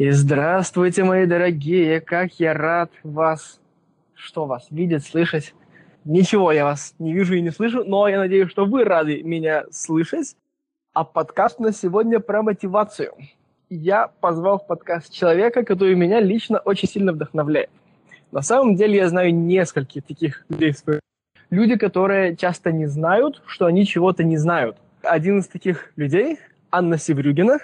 И здравствуйте, мои дорогие, как я рад вас, что вас видеть, слышать. Ничего я вас не вижу и не слышу, но я надеюсь, что вы рады меня слышать. А подкаст на сегодня про мотивацию. Я позвал в подкаст человека, который меня лично очень сильно вдохновляет. На самом деле я знаю нескольких таких людей. Люди, которые часто не знают, что они чего-то не знают. Один из таких людей – Анна Севрюгина.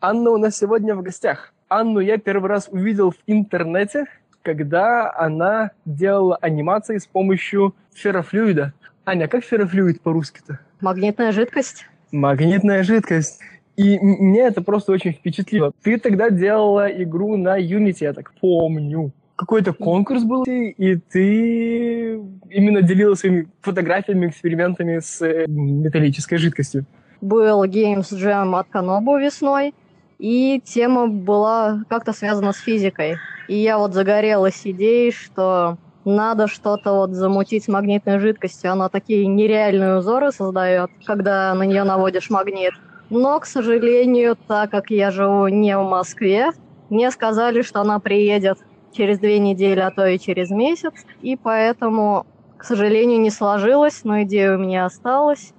Анна у нас сегодня в гостях. Анну я первый раз увидел в интернете, когда она делала анимации с помощью феррофлюида. Аня, как феррофлюид по-русски-то? Магнитная жидкость. Магнитная жидкость. И меня это просто очень впечатлило. Ты тогда делала игру на Unity, я так помню. Какой-то конкурс был, и ты именно делилась своими фотографиями, экспериментами с э, металлической жидкостью. Был Games Jam от Канобу весной, и тема была как-то связана с физикой. И я вот загорелась идеей, что надо что-то вот замутить магнитной жидкостью. Она такие нереальные узоры создает, когда на нее наводишь магнит. Но, к сожалению, так как я живу не в Москве, мне сказали, что она приедет через две недели, а то и через месяц. И поэтому, к сожалению, не сложилось, но идея у меня осталась.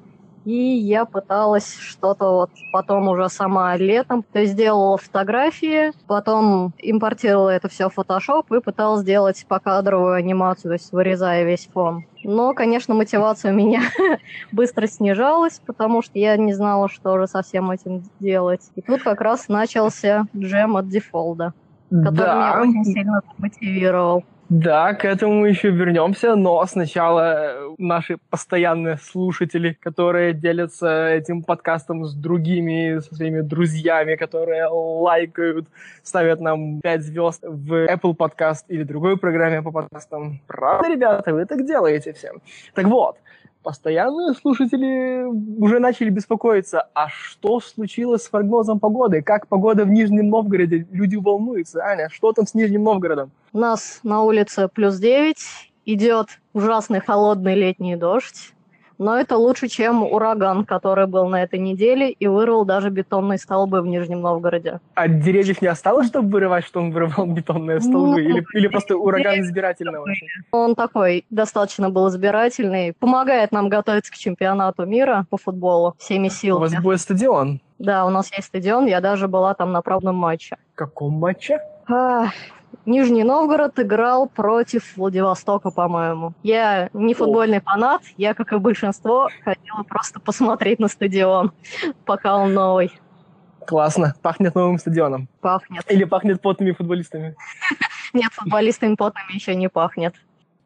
И я пыталась что-то вот потом уже сама летом. То есть сделала фотографии, потом импортировала это все в Photoshop и пыталась сделать покадровую анимацию, то есть вырезая весь фон. Но, конечно, мотивация у меня быстро снижалась, потому что я не знала, что же со всем этим делать. И тут как раз начался джем от дефолда, который да. меня очень сильно мотивировал. Да, к этому еще вернемся, но сначала э, наши постоянные слушатели, которые делятся этим подкастом с другими, со своими друзьями, которые лайкают, ставят нам 5 звезд в Apple Podcast или другой программе по подкастам. Правда, ребята, вы так делаете всем. Так вот, постоянные слушатели уже начали беспокоиться, а что случилось с прогнозом погоды? Как погода в Нижнем Новгороде? Люди волнуются. Аня, что там с Нижним Новгородом? У нас на улице плюс 9, идет ужасный холодный летний дождь но это лучше, чем ураган, который был на этой неделе и вырвал даже бетонные столбы в Нижнем Новгороде. А деревьев не осталось, чтобы вырывать, что он вырывал бетонные столбы? Ну, или, или просто ураган избирательного? Он такой достаточно был избирательный. Помогает нам готовиться к чемпионату мира по футболу всеми силами. У вас будет стадион? Да, у нас есть стадион. Я даже была там на правном матче. Каком матче? А, Нижний Новгород играл против Владивостока, по-моему. Я не футбольный фанат, я, как и большинство, хотела просто посмотреть на стадион, пока он новый. Классно. Пахнет новым стадионом. Пахнет. Или пахнет потными футболистами? Нет, футболистами потными еще не пахнет.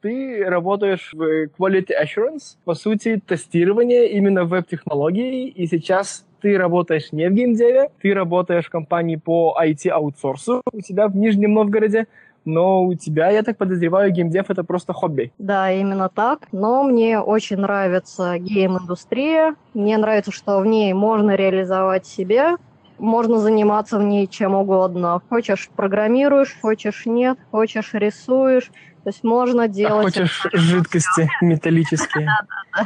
Ты работаешь в Quality Assurance, по сути, тестирование именно веб-технологий, и сейчас ты работаешь не в геймдеве, ты работаешь в компании по IT-аутсорсу у тебя в Нижнем Новгороде, но у тебя, я так подозреваю, геймдев это просто хобби. Да, именно так. Но мне очень нравится гейм-индустрия. Мне нравится, что в ней можно реализовать себя, можно заниматься в ней чем угодно. Хочешь программируешь, хочешь нет, хочешь рисуешь. То есть можно делать... А хочешь жидкости металлические.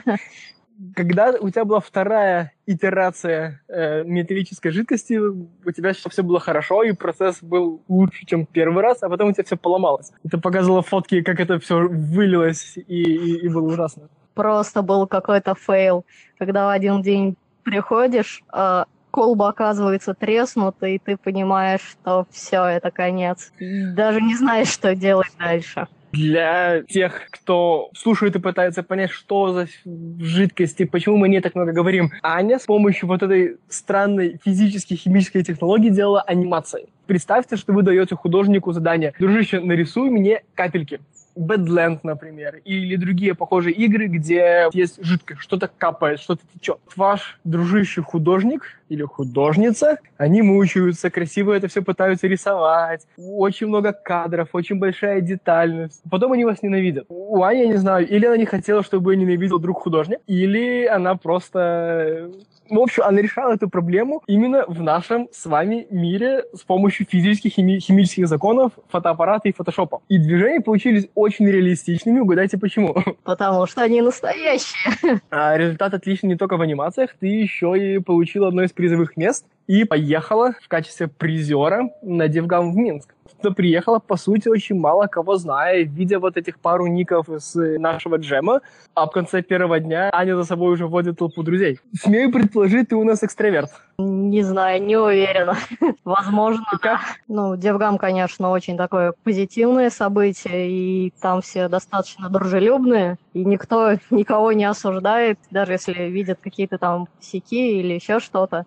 Да, да, да когда у тебя была вторая итерация э, металлической жидкости, у тебя все было хорошо, и процесс был лучше, чем первый раз, а потом у тебя все поломалось. Ты показывала фотки, как это все вылилось, и, и, и было ужасно. Просто был какой-то фейл, когда в один день приходишь, а колба оказывается треснута, и ты понимаешь, что все, это конец. Даже не знаешь, что делать дальше для тех, кто слушает и пытается понять, что за жидкости, почему мы не так много говорим. Аня с помощью вот этой странной физической, химической технологии делала анимации. Представьте, что вы даете художнику задание. Дружище, нарисуй мне капельки. Badland, например, или другие похожие игры, где есть жидкость, что-то капает, что-то течет. Ваш дружище художник или художница, они мучаются, красиво это все пытаются рисовать, очень много кадров, очень большая детальность. Потом они вас ненавидят. У Ани, я не знаю, или она не хотела, чтобы ее ненавидел друг художник, или она просто В общем, она решала эту проблему именно в нашем с вами мире с помощью физических хими- химических законов, фотоаппарата и фотошопа. И движения получились очень реалистичными. Угадайте почему. Потому что они настоящие. А результат отличный не только в анимациях, ты еще и получил одно из призовых мест и поехала в качестве призера на DevGAMM в Минск. Туда приехала, по сути, очень мало кого зная, видя вот этих пару ников из нашего джема, а в конце первого дня Аня за собой уже водит толпу друзей. Смею предположить, ты у нас экстраверт. Не знаю, не уверена. Возможно, Как? Ну, DevGAMM, конечно, очень такое позитивное событие, и там все достаточно дружелюбные, и никто никого не осуждает, даже если видят какие-то там сики или еще что-то.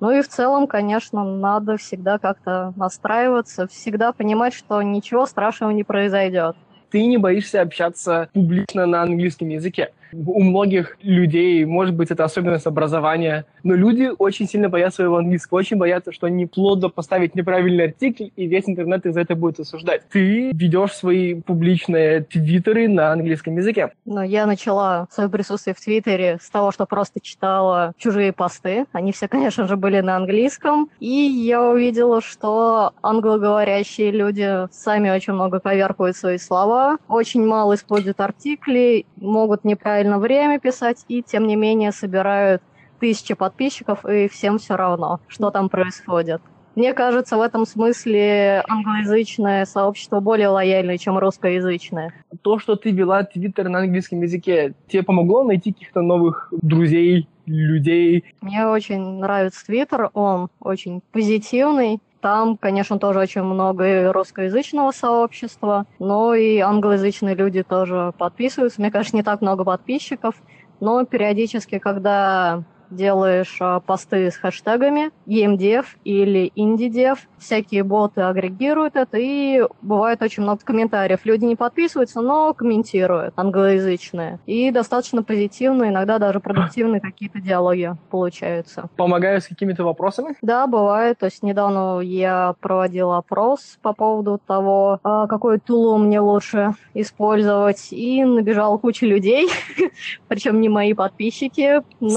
Ну и в целом, конечно, надо всегда как-то настраиваться, всегда понимать, что ничего страшного не произойдет. Ты не боишься общаться публично на английском языке. У многих людей, может быть, это особенность образования, но люди очень сильно боятся своего английского, очень боятся, что они плодно поставить неправильный артикль, и весь интернет из-за этого будет осуждать. Ты ведешь свои публичные твиттеры на английском языке. Но я начала свое присутствие в Твиттере с того, что просто читала чужие посты. Они все, конечно же, были на английском. И я увидела, что англоговорящие люди сами очень много коверкуют свои слова, очень мало используют артикли, могут неправильно время писать, и тем не менее собирают тысячи подписчиков, и всем все равно, что там происходит. Мне кажется, в этом смысле англоязычное сообщество более лояльное, чем русскоязычное. То, что ты вела твиттер на английском языке, тебе помогло найти каких-то новых друзей, людей? Мне очень нравится твиттер, он очень позитивный, там, конечно, тоже очень много русскоязычного сообщества, но и англоязычные люди тоже подписываются. Мне, конечно, не так много подписчиков, но периодически, когда делаешь а, посты с хэштегами GameDev или IndieDev, всякие боты агрегируют это, и бывает очень много комментариев. Люди не подписываются, но комментируют англоязычные. И достаточно позитивные, иногда даже продуктивные какие-то диалоги получаются. Помогаю с какими-то вопросами? Да, бывает. То есть недавно я проводила опрос по поводу того, а, какой тулу мне лучше использовать, и набежала куча людей, причем не мои подписчики. С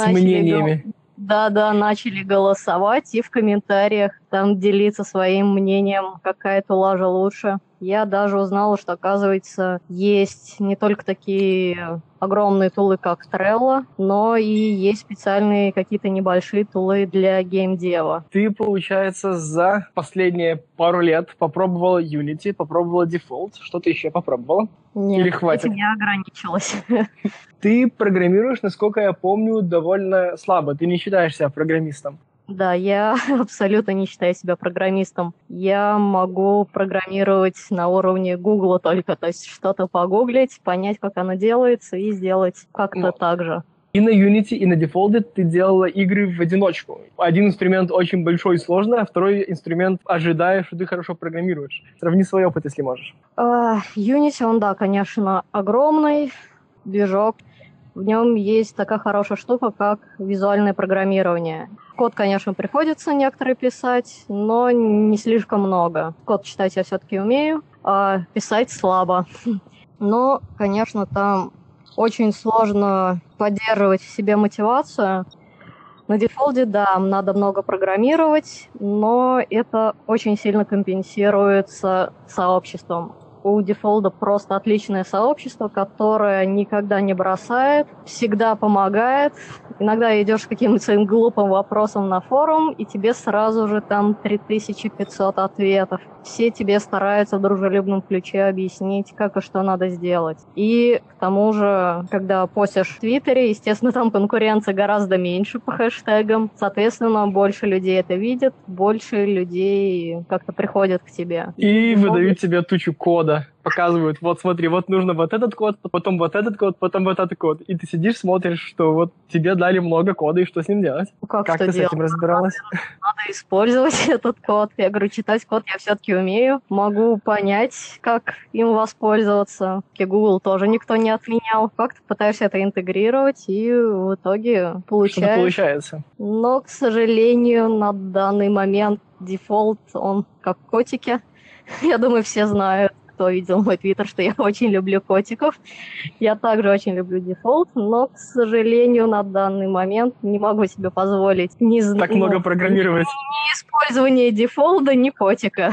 мнениями. Да-да, начали голосовать и в комментариях там делиться своим мнением, какая тула лучше. Я даже узнала, что, оказывается, есть не только такие огромные тулы, как Trello, но и есть специальные какие-то небольшие тулы для геймдева. Ты, получается, за последние пару лет попробовала Unity, попробовала Default, что-то еще попробовала? Нет, Или хватит? этим я ограничилась. Ты программируешь, насколько я помню, довольно слабо. Ты не считаешь себя программистом. Да, я абсолютно не считаю себя программистом. Я могу программировать на уровне Гугла только, то есть что-то погуглить, понять, как оно делается, и сделать как-то Ну, так же. И на Unity, и на Default ты делала игры в одиночку. Один инструмент очень большой и сложный, а второй инструмент ожидая, что ты хорошо программируешь. Сравни свой опыт, если можешь. А, Unity, он, да, конечно, огромный движок. В нем есть такая хорошая штука, как визуальное программирование. Код, конечно, приходится некоторые писать, но не слишком много. Код читать я все-таки умею, а писать слабо. Но, конечно, там очень сложно поддерживать в себе мотивацию. На дефолте, да, надо много программировать, но это очень сильно компенсируется сообществом. У дефолда просто отличное сообщество, которое никогда не бросает, всегда помогает. Иногда идешь каким-то своим глупым вопросом на форум, и тебе сразу же там 3500 ответов. Все тебе стараются в дружелюбном ключе объяснить, как и что надо сделать. И к тому же, когда постишь в Твиттере, естественно, там конкуренция гораздо меньше по хэштегам. Соответственно, больше людей это видят, больше людей как-то приходят к тебе. И выдают тебе тучу кода. Показывают, вот смотри, вот нужно вот этот код, потом вот этот код, потом вот этот код. И ты сидишь, смотришь, что вот тебе дали много кода, и что с ним делать? Как, Как что ты с делать? этим разбиралась? Надо использовать этот код. Я говорю, читать код я все-таки умею. Могу понять, как им воспользоваться. И Google тоже никто не отменял. Как-то пытаешься это интегрировать, и в итоге получаешь. получается. Но, к сожалению, на данный момент дефолт, он как котики. Я думаю, все знают, кто видел мой твиттер, что я очень люблю котиков. Я также очень люблю дефолт, но, к сожалению, на данный момент не могу себе позволить не Так много программировать. Ни использование дефолда, ни котика.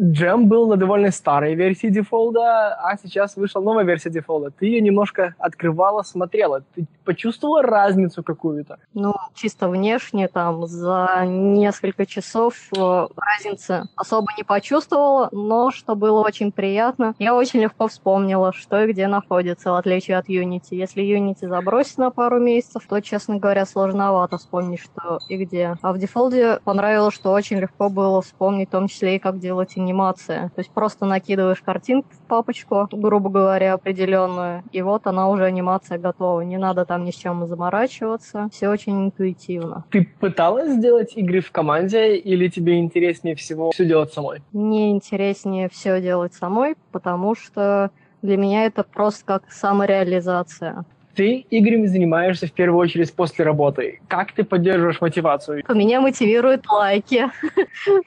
Джем был на довольно старой версии дефолда, а сейчас вышла новая версия дефолда. Ты ее немножко открывала, смотрела. Ты почувствовала разницу какую-то? Ну, чисто внешне, там, за несколько часов э, разницы особо не почувствовала, но что было очень приятно, я очень легко вспомнила, что и где находится, в отличие от Unity. Если Unity забросить на пару месяцев, то, честно говоря, сложновато вспомнить, что и где. А в дефолде понравилось, что очень легко было вспомнить, в том числе и как делать анимация. То есть просто накидываешь картинку в папочку, грубо говоря, определенную, и вот она уже анимация готова. Не надо там ни с чем заморачиваться. Все очень интуитивно. Ты пыталась сделать игры в команде или тебе интереснее всего все делать самой? Мне интереснее все делать самой, потому что для меня это просто как самореализация. Ты играми занимаешься в первую очередь после работы. Как ты поддерживаешь мотивацию? Меня мотивируют лайки.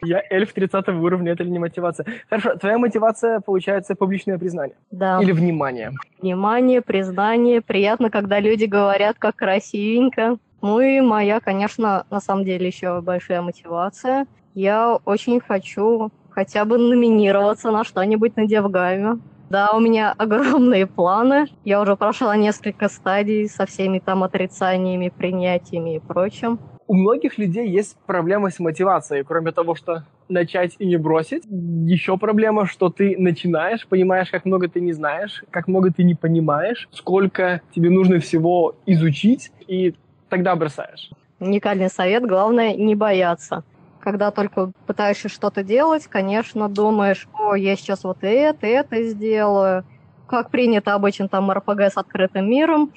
Я эльф 30 уровня, это ли не мотивация? Хорошо, твоя мотивация, получается, публичное признание? Да. Или внимание? Внимание, признание. Приятно, когда люди говорят, как красивенько. Ну и моя, конечно, на самом деле еще большая мотивация. Я очень хочу хотя бы номинироваться на что-нибудь на Девгаме. Да, у меня огромные планы. Я уже прошла несколько стадий со всеми там отрицаниями, принятиями и прочим. У многих людей есть проблемы с мотивацией, кроме того, что начать и не бросить. Еще проблема, что ты начинаешь, понимаешь, как много ты не знаешь, как много ты не понимаешь, сколько тебе нужно всего изучить, и тогда бросаешь. Уникальный совет, главное не бояться когда только пытаешься что-то делать, конечно, думаешь, о, я сейчас вот это, это сделаю. Как принято обычно там РПГ с открытым миром,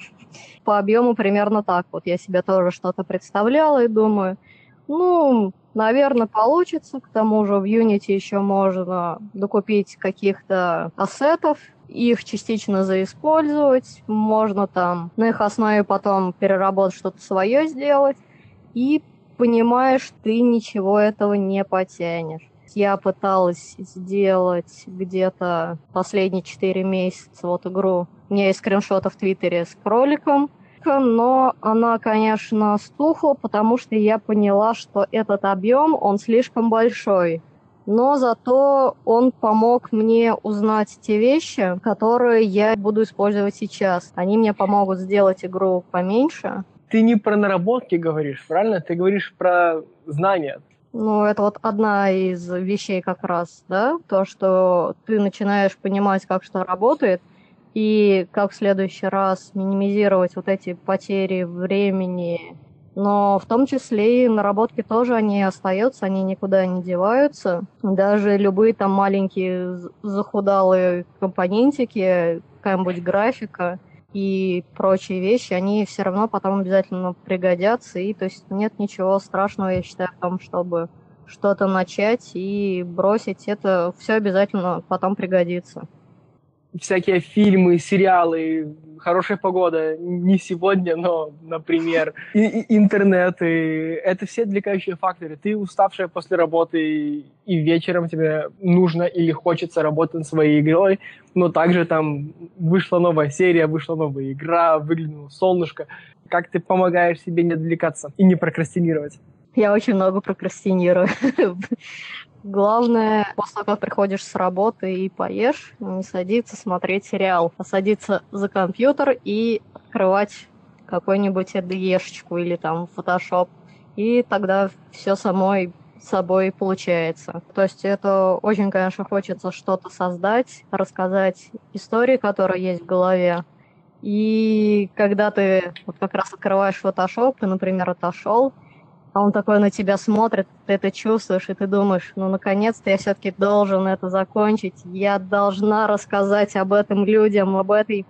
по объему примерно так. Вот я себе тоже что-то представляла и думаю, ну, наверное, получится. К тому же в Unity еще можно докупить каких-то ассетов, их частично заиспользовать, можно там на их основе потом переработать что-то свое сделать. И понимаешь, ты ничего этого не потянешь. Я пыталась сделать где-то последние 4 месяца вот игру. У меня есть скриншоты в Твиттере с кроликом, но она, конечно, стухла, потому что я поняла, что этот объем, он слишком большой. Но зато он помог мне узнать те вещи, которые я буду использовать сейчас. Они мне помогут сделать игру поменьше, ты не про наработки говоришь, правильно? Ты говоришь про знания. Ну, это вот одна из вещей как раз, да, то, что ты начинаешь понимать, как что работает, и как в следующий раз минимизировать вот эти потери времени. Но в том числе и наработки тоже они остаются, они никуда не деваются. Даже любые там маленькие захудалые компонентики, какая-нибудь графика – и прочие вещи, они все равно потом обязательно пригодятся. И то есть нет ничего страшного, я считаю, в том, чтобы что-то начать и бросить. Это все обязательно потом пригодится всякие фильмы, сериалы, хорошая погода, не сегодня, но, например, и, и интернет, и это все отвлекающие факторы. Ты уставшая после работы, и вечером тебе нужно или хочется работать над своей игрой, но также там вышла новая серия, вышла новая игра, выглянуло солнышко. Как ты помогаешь себе не отвлекаться и не прокрастинировать? Я очень много прокрастинирую. Главное, после того, как приходишь с работы и поешь, не садиться смотреть сериал, а садиться за компьютер и открывать какой-нибудь IDE-шечку или там Photoshop. И тогда все самой собой получается. То есть это очень, конечно, хочется что-то создать, рассказать истории, которые есть в голове. И когда ты вот как раз открываешь Photoshop, ты, например, отошел, а он такой на тебя смотрит, ты это чувствуешь, и ты думаешь, ну, наконец-то я все-таки должен это закончить, я должна рассказать об этом людям, об этой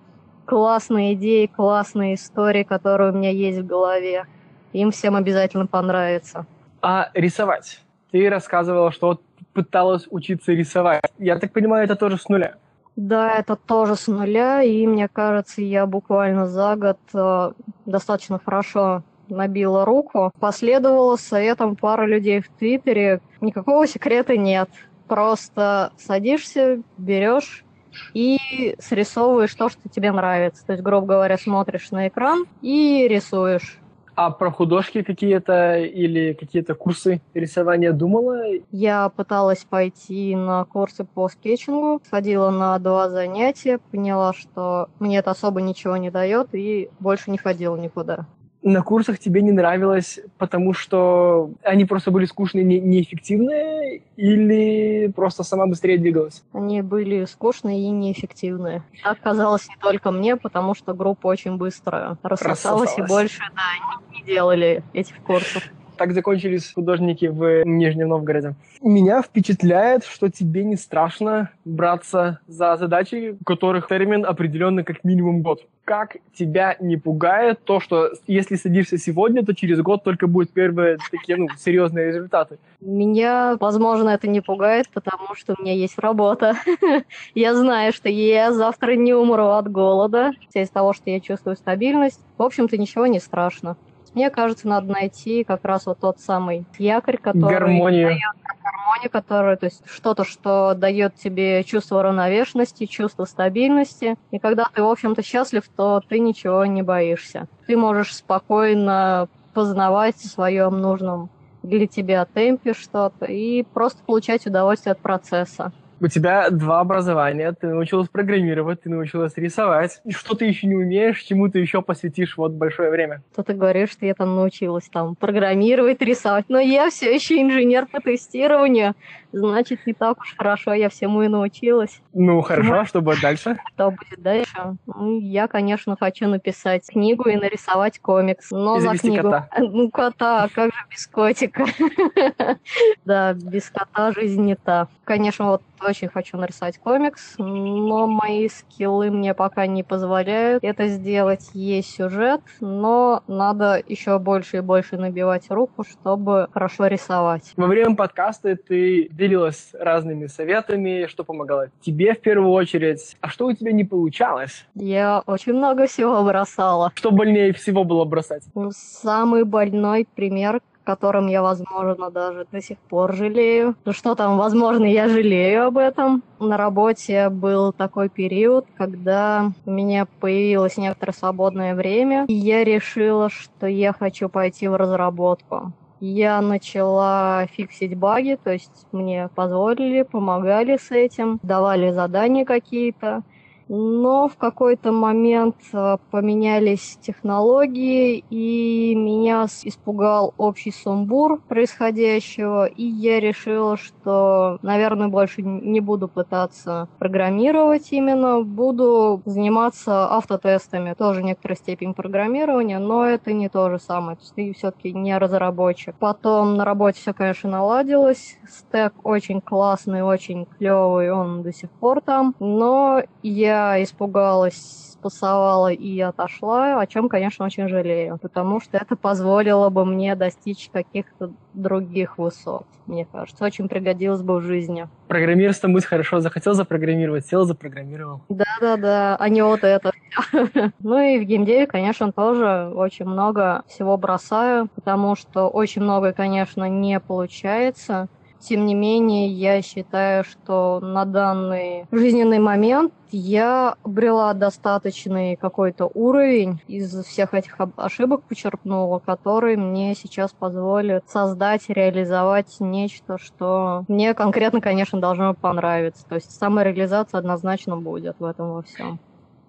классной идее, классной истории, которая у меня есть в голове. Им всем обязательно понравится. А рисовать? Ты рассказывала, что пыталась учиться рисовать. Я так понимаю, это тоже с нуля? Да, это тоже с нуля, и мне кажется, я буквально за год э, достаточно хорошо набила руку. Последовала советом пары людей в Твиттере. Никакого секрета нет. Просто садишься, берешь и срисовываешь то, что тебе нравится. То есть, грубо говоря, смотришь на экран и рисуешь. А про художки какие-то или какие-то курсы рисования думала? Я пыталась пойти на курсы по скетчингу, сходила на два занятия, поняла, что мне это особо ничего не дает и больше не ходила никуда на курсах тебе не нравилось, потому что они просто были скучные, не, неэффективные, или просто сама быстрее двигалась? Они были скучные и неэффективные. Так казалось не только мне, потому что группа очень быстро рассосалась, и больше да, не, не делали этих курсов. Так закончились художники в Нижнем Новгороде. Меня впечатляет, что тебе не страшно браться за задачи, у которых термин определенный как минимум год. Как тебя не пугает то, что если садишься сегодня, то через год только будут первые такие ну, серьезные результаты? Меня, возможно, это не пугает, потому что у меня есть работа. Я знаю, что я завтра не умру от голода. Из того, что я чувствую стабильность, в общем-то, ничего не страшно. Мне кажется, надо найти как раз вот тот самый якорь, который гармонию. дает гармонию, который, то есть что-то, что дает тебе чувство равновешенности, чувство стабильности. И когда ты, в общем-то, счастлив, то ты ничего не боишься. Ты можешь спокойно познавать в своем нужном для тебя темпе что-то и просто получать удовольствие от процесса. У тебя два образования, ты научилась программировать, ты научилась рисовать. Что ты еще не умеешь, чему ты еще посвятишь вот большое время? Что ты говоришь, что я там научилась там программировать, рисовать, но я все еще инженер по тестированию, значит, не так уж хорошо я всему и научилась. Ну, хорошо, а что будет дальше? Что будет дальше? Ну, я, конечно, хочу написать книгу и нарисовать комикс. Но и за книгу... кота. Ну, кота, а как же без котика? Да, без кота жизнь не та. Конечно, вот очень хочу нарисовать комикс, но мои скиллы мне пока не позволяют это сделать. Есть сюжет, но надо еще больше и больше набивать руку, чтобы хорошо рисовать. Во время подкаста ты делилась разными советами, что помогало тебе в первую очередь. А что у тебя не получалось? Я очень много всего бросала. Что больнее всего было бросать? Ну, самый больной пример, котором я, возможно, даже до сих пор жалею. Ну что там, возможно, я жалею об этом. На работе был такой период, когда у меня появилось некоторое свободное время, и я решила, что я хочу пойти в разработку. Я начала фиксить баги, то есть мне позволили, помогали с этим, давали задания какие-то но в какой-то момент э, поменялись технологии, и меня испугал общий сумбур происходящего, и я решила, что, наверное, больше не буду пытаться программировать именно, буду заниматься автотестами, тоже некоторой степень программирования, но это не то же самое, то есть ты все-таки не разработчик. Потом на работе все, конечно, наладилось, стек очень классный, очень клевый, он до сих пор там, но я я испугалась, спасовала и отошла, о чем, конечно, очень жалею, потому что это позволило бы мне достичь каких-то других высот, мне кажется. Очень пригодилось бы в жизни. Программистом быть хорошо. Захотел запрограммировать, сел, запрограммировал. Да-да-да, а не вот это. Ну и в геймдеве, конечно, тоже очень много всего бросаю, потому что очень много, конечно, не получается. Тем не менее, я считаю, что на данный жизненный момент я обрела достаточный какой-то уровень из всех этих ошибок почерпнула, которые мне сейчас позволят создать, реализовать нечто, что мне конкретно, конечно, должно понравиться. То есть самореализация однозначно будет в этом во всем.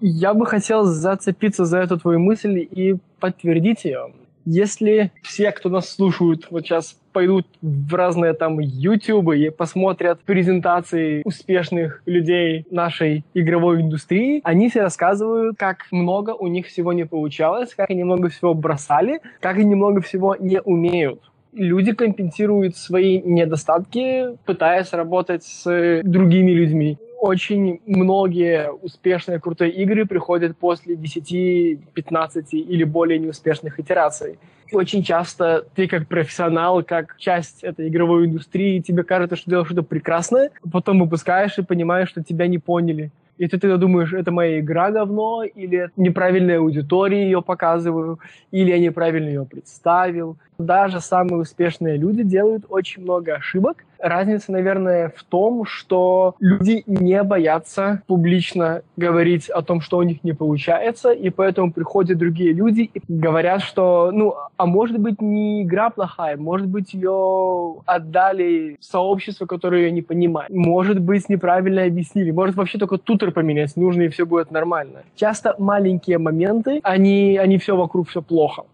Я бы хотел зацепиться за эту твою мысль и подтвердить ее. Если все, кто нас слушают, вот сейчас пойдут в разные там YouTube и посмотрят презентации успешных людей нашей игровой индустрии, они все рассказывают, как много у них всего не получалось, как они много всего бросали, как они много всего не умеют. Люди компенсируют свои недостатки, пытаясь работать с другими людьми очень многие успешные крутые игры приходят после 10, 15 или более неуспешных итераций. Очень часто ты как профессионал, как часть этой игровой индустрии, тебе кажется, что делаешь что-то прекрасное, потом выпускаешь и понимаешь, что тебя не поняли. И ты тогда думаешь, это моя игра говно, или неправильная аудитория ее показываю, или я неправильно ее представил, Даже самые успешные люди делают очень много ошибок. Разница, наверное, в том, что люди не боятся публично говорить о том, что у них не получается, и поэтому приходят другие люди и говорят, что, ну, а может быть не игра плохая, может быть ее отдали сообществу, которое ее не понимает, может быть неправильно объяснили, может вообще только тутер поменять нужно и все будет нормально. Часто маленькие моменты, они, они все вокруг, все плохо.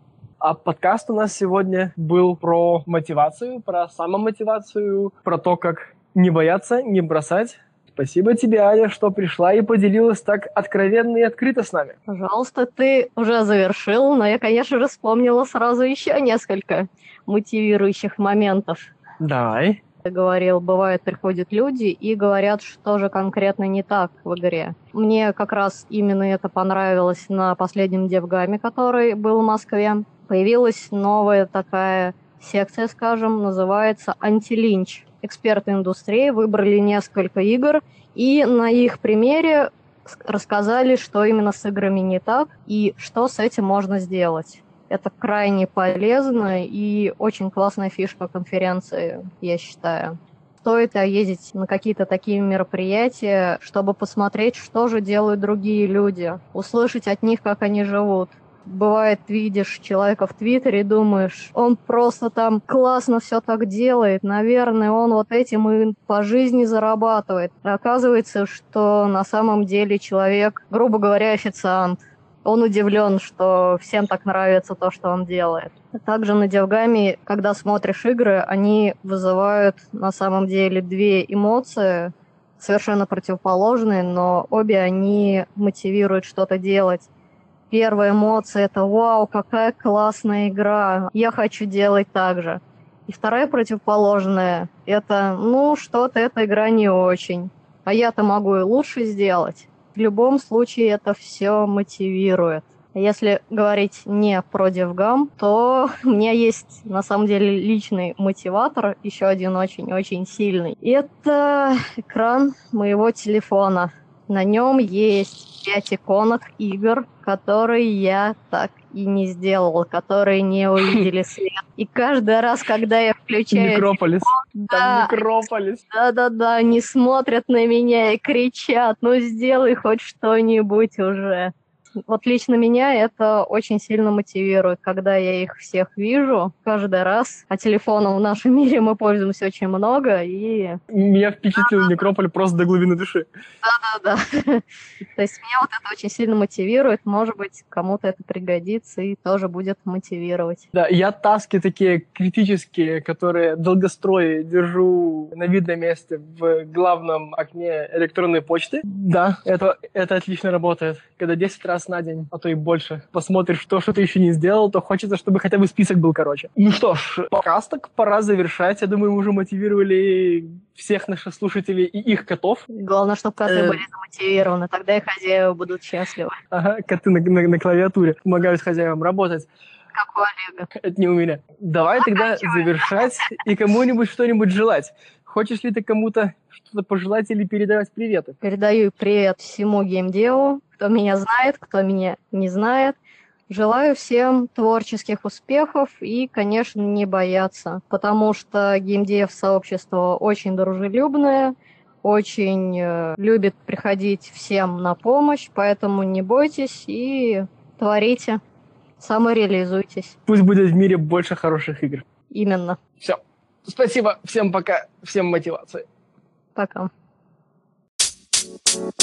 А подкаст у нас сегодня был про мотивацию, про самомотивацию, про то, как не бояться, не бросать. Спасибо тебе, Аня, что пришла и поделилась так откровенно и открыто с нами. Пожалуйста, ты уже завершил, но я, конечно же, вспомнила сразу еще несколько мотивирующих моментов. Давай. Ты говорил, бывает, приходят люди и говорят, что же конкретно не так в игре. Мне как раз именно это понравилось на последнем девгаме, который был в Москве появилась новая такая секция, скажем, называется «Антилинч». Эксперты индустрии выбрали несколько игр и на их примере рассказали, что именно с играми не так и что с этим можно сделать. Это крайне полезно и очень классная фишка конференции, я считаю. Стоит ездить на какие-то такие мероприятия, чтобы посмотреть, что же делают другие люди, услышать от них, как они живут бывает, видишь человека в Твиттере и думаешь, он просто там классно все так делает, наверное, он вот этим и по жизни зарабатывает. Оказывается, что на самом деле человек, грубо говоря, официант. Он удивлен, что всем так нравится то, что он делает. Также на Девгаме, когда смотришь игры, они вызывают на самом деле две эмоции, совершенно противоположные, но обе они мотивируют что-то делать первая эмоция это «Вау, какая классная игра! Я хочу делать так же». И вторая противоположная – это «Ну, что-то эта игра не очень, а я-то могу и лучше сделать». В любом случае это все мотивирует. Если говорить не про DevGam, то у меня есть на самом деле личный мотиватор, еще один очень-очень сильный. Это экран моего телефона. На нем есть пять иконок игр, которые я так и не сделал, которые не увидели свет. И каждый раз, когда я включаю... Некрополис. Телефон, да, Некрополис. Да-да-да, они смотрят на меня и кричат, ну сделай хоть что-нибудь уже. Вот лично меня это очень сильно мотивирует, когда я их всех вижу каждый раз. А телефоном в нашем мире мы пользуемся очень много, и... Меня впечатлил Некрополь просто до глубины души. Да-да-да. То есть меня вот это очень сильно мотивирует. Может быть, кому-то это пригодится и тоже будет мотивировать. Да, я таски такие критические, которые долгострои держу на видном месте в главном окне электронной почты. Да, это, это отлично работает. Когда 10 раз раз на день, а то и больше, посмотришь то, что ты еще не сделал, то хочется, чтобы хотя бы список был короче. Ну что ж, подкаст так пора завершать. Я думаю, мы уже мотивировали всех наших слушателей и их котов. Главное, чтобы коты э... были замотивированы, тогда и хозяева будут счастливы. Ага, коты на, на, на клавиатуре помогают хозяевам работать как у Олега. Это не у меня. Давай а тогда завершать и кому-нибудь что-нибудь желать. Хочешь ли ты кому-то что-то пожелать или передавать приветы? Передаю привет всему геймдеву, кто меня знает, кто меня не знает. Желаю всем творческих успехов и, конечно, не бояться, потому что геймдев-сообщество очень дружелюбное, очень э, любит приходить всем на помощь, поэтому не бойтесь и творите, самореализуйтесь. Пусть будет в мире больше хороших игр. Именно. Все. Спасибо. Всем пока. Всем мотивации. Пока. Thank you.